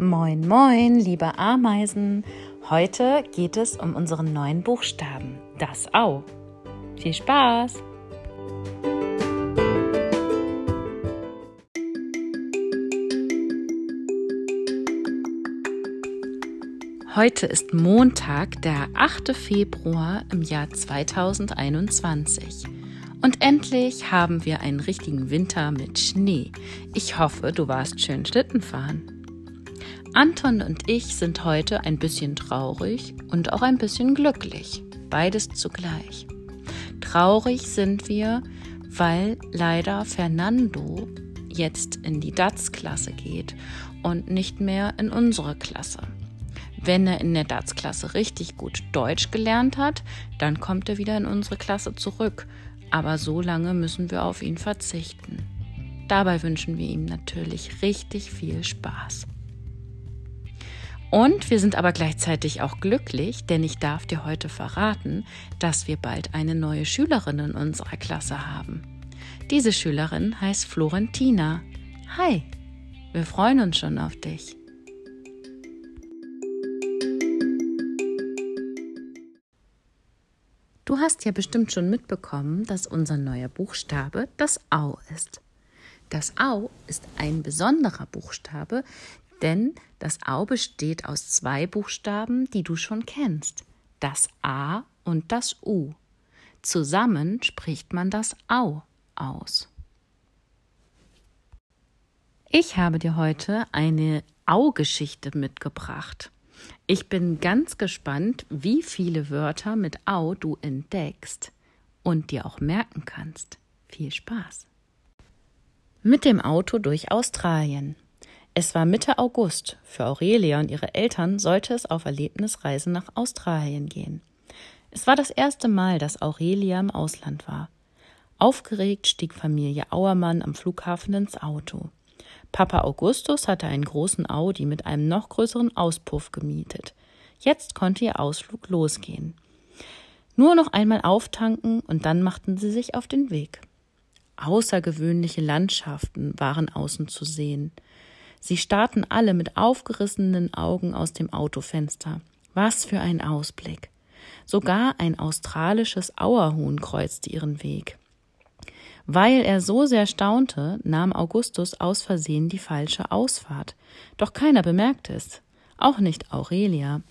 Moin, moin, liebe Ameisen. Heute geht es um unseren neuen Buchstaben, das Au. Viel Spaß! Heute ist Montag, der 8. Februar im Jahr 2021. Und endlich haben wir einen richtigen Winter mit Schnee. Ich hoffe, du warst schön Schlitten fahren. Anton und ich sind heute ein bisschen traurig und auch ein bisschen glücklich. Beides zugleich. Traurig sind wir, weil leider Fernando jetzt in die DATS-Klasse geht und nicht mehr in unsere Klasse. Wenn er in der DATS-Klasse richtig gut Deutsch gelernt hat, dann kommt er wieder in unsere Klasse zurück. Aber so lange müssen wir auf ihn verzichten. Dabei wünschen wir ihm natürlich richtig viel Spaß. Und wir sind aber gleichzeitig auch glücklich, denn ich darf dir heute verraten, dass wir bald eine neue Schülerin in unserer Klasse haben. Diese Schülerin heißt Florentina. Hi, wir freuen uns schon auf dich. Du hast ja bestimmt schon mitbekommen, dass unser neuer Buchstabe das Au ist. Das Au ist ein besonderer Buchstabe, denn das Au besteht aus zwei Buchstaben, die du schon kennst. Das A und das U. Zusammen spricht man das Au aus. Ich habe dir heute eine Au-Geschichte mitgebracht. Ich bin ganz gespannt, wie viele Wörter mit Au du entdeckst und dir auch merken kannst. Viel Spaß! Mit dem Auto durch Australien. Es war Mitte August. Für Aurelia und ihre Eltern sollte es auf Erlebnisreise nach Australien gehen. Es war das erste Mal, dass Aurelia im Ausland war. Aufgeregt stieg Familie Auermann am Flughafen ins Auto. Papa Augustus hatte einen großen Audi mit einem noch größeren Auspuff gemietet. Jetzt konnte ihr Ausflug losgehen. Nur noch einmal auftanken und dann machten sie sich auf den Weg. Außergewöhnliche Landschaften waren außen zu sehen. Sie starrten alle mit aufgerissenen Augen aus dem Autofenster. Was für ein Ausblick. Sogar ein australisches Auerhuhn kreuzte ihren Weg. Weil er so sehr staunte, nahm Augustus aus Versehen die falsche Ausfahrt. Doch keiner bemerkte es. Auch nicht Aurelia.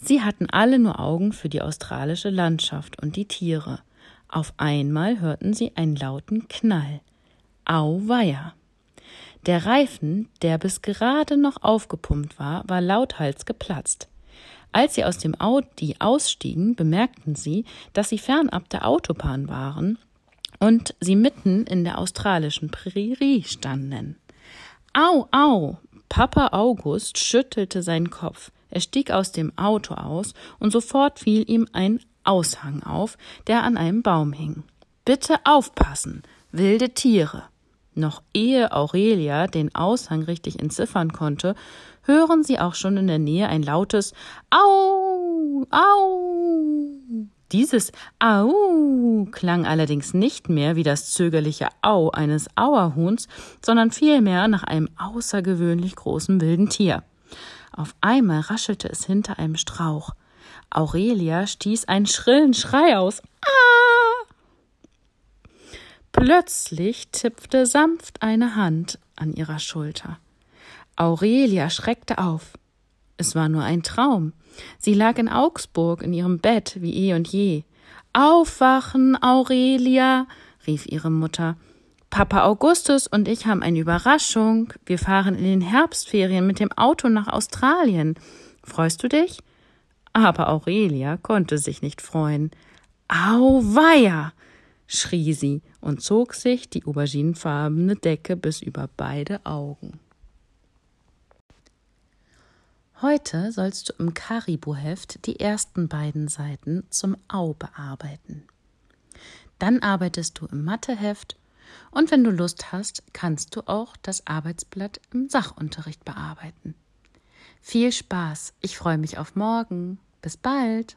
Sie hatten alle nur Augen für die australische Landschaft und die Tiere. Auf einmal hörten sie einen lauten Knall. Auweia! Der Reifen, der bis gerade noch aufgepumpt war, war lauthals geplatzt. Als sie aus dem Audi ausstiegen, bemerkten sie, dass sie fernab der Autobahn waren und sie mitten in der australischen Prärie standen. Au, au! Papa August schüttelte seinen Kopf. Er stieg aus dem Auto aus und sofort fiel ihm ein Aushang auf, der an einem Baum hing. Bitte aufpassen! Wilde Tiere! Noch ehe Aurelia den Aushang richtig entziffern konnte, hören sie auch schon in der Nähe ein lautes Au, au. Dieses Au klang allerdings nicht mehr wie das zögerliche Au eines Auerhuhns, sondern vielmehr nach einem außergewöhnlich großen wilden Tier. Auf einmal raschelte es hinter einem Strauch. Aurelia stieß einen schrillen Schrei aus. Plötzlich zipfte sanft eine Hand an ihrer Schulter. Aurelia schreckte auf. Es war nur ein Traum. Sie lag in Augsburg in ihrem Bett wie eh und je. Aufwachen, Aurelia, rief ihre Mutter. Papa Augustus und ich haben eine Überraschung. Wir fahren in den Herbstferien mit dem Auto nach Australien. Freust du dich? Aber Aurelia konnte sich nicht freuen. Auweia! Schrie sie und zog sich die auberginefarbene Decke bis über beide Augen. Heute sollst du im Karibu-Heft die ersten beiden Seiten zum Au bearbeiten. Dann arbeitest du im Matheheft und wenn du Lust hast, kannst du auch das Arbeitsblatt im Sachunterricht bearbeiten. Viel Spaß, ich freue mich auf morgen. Bis bald.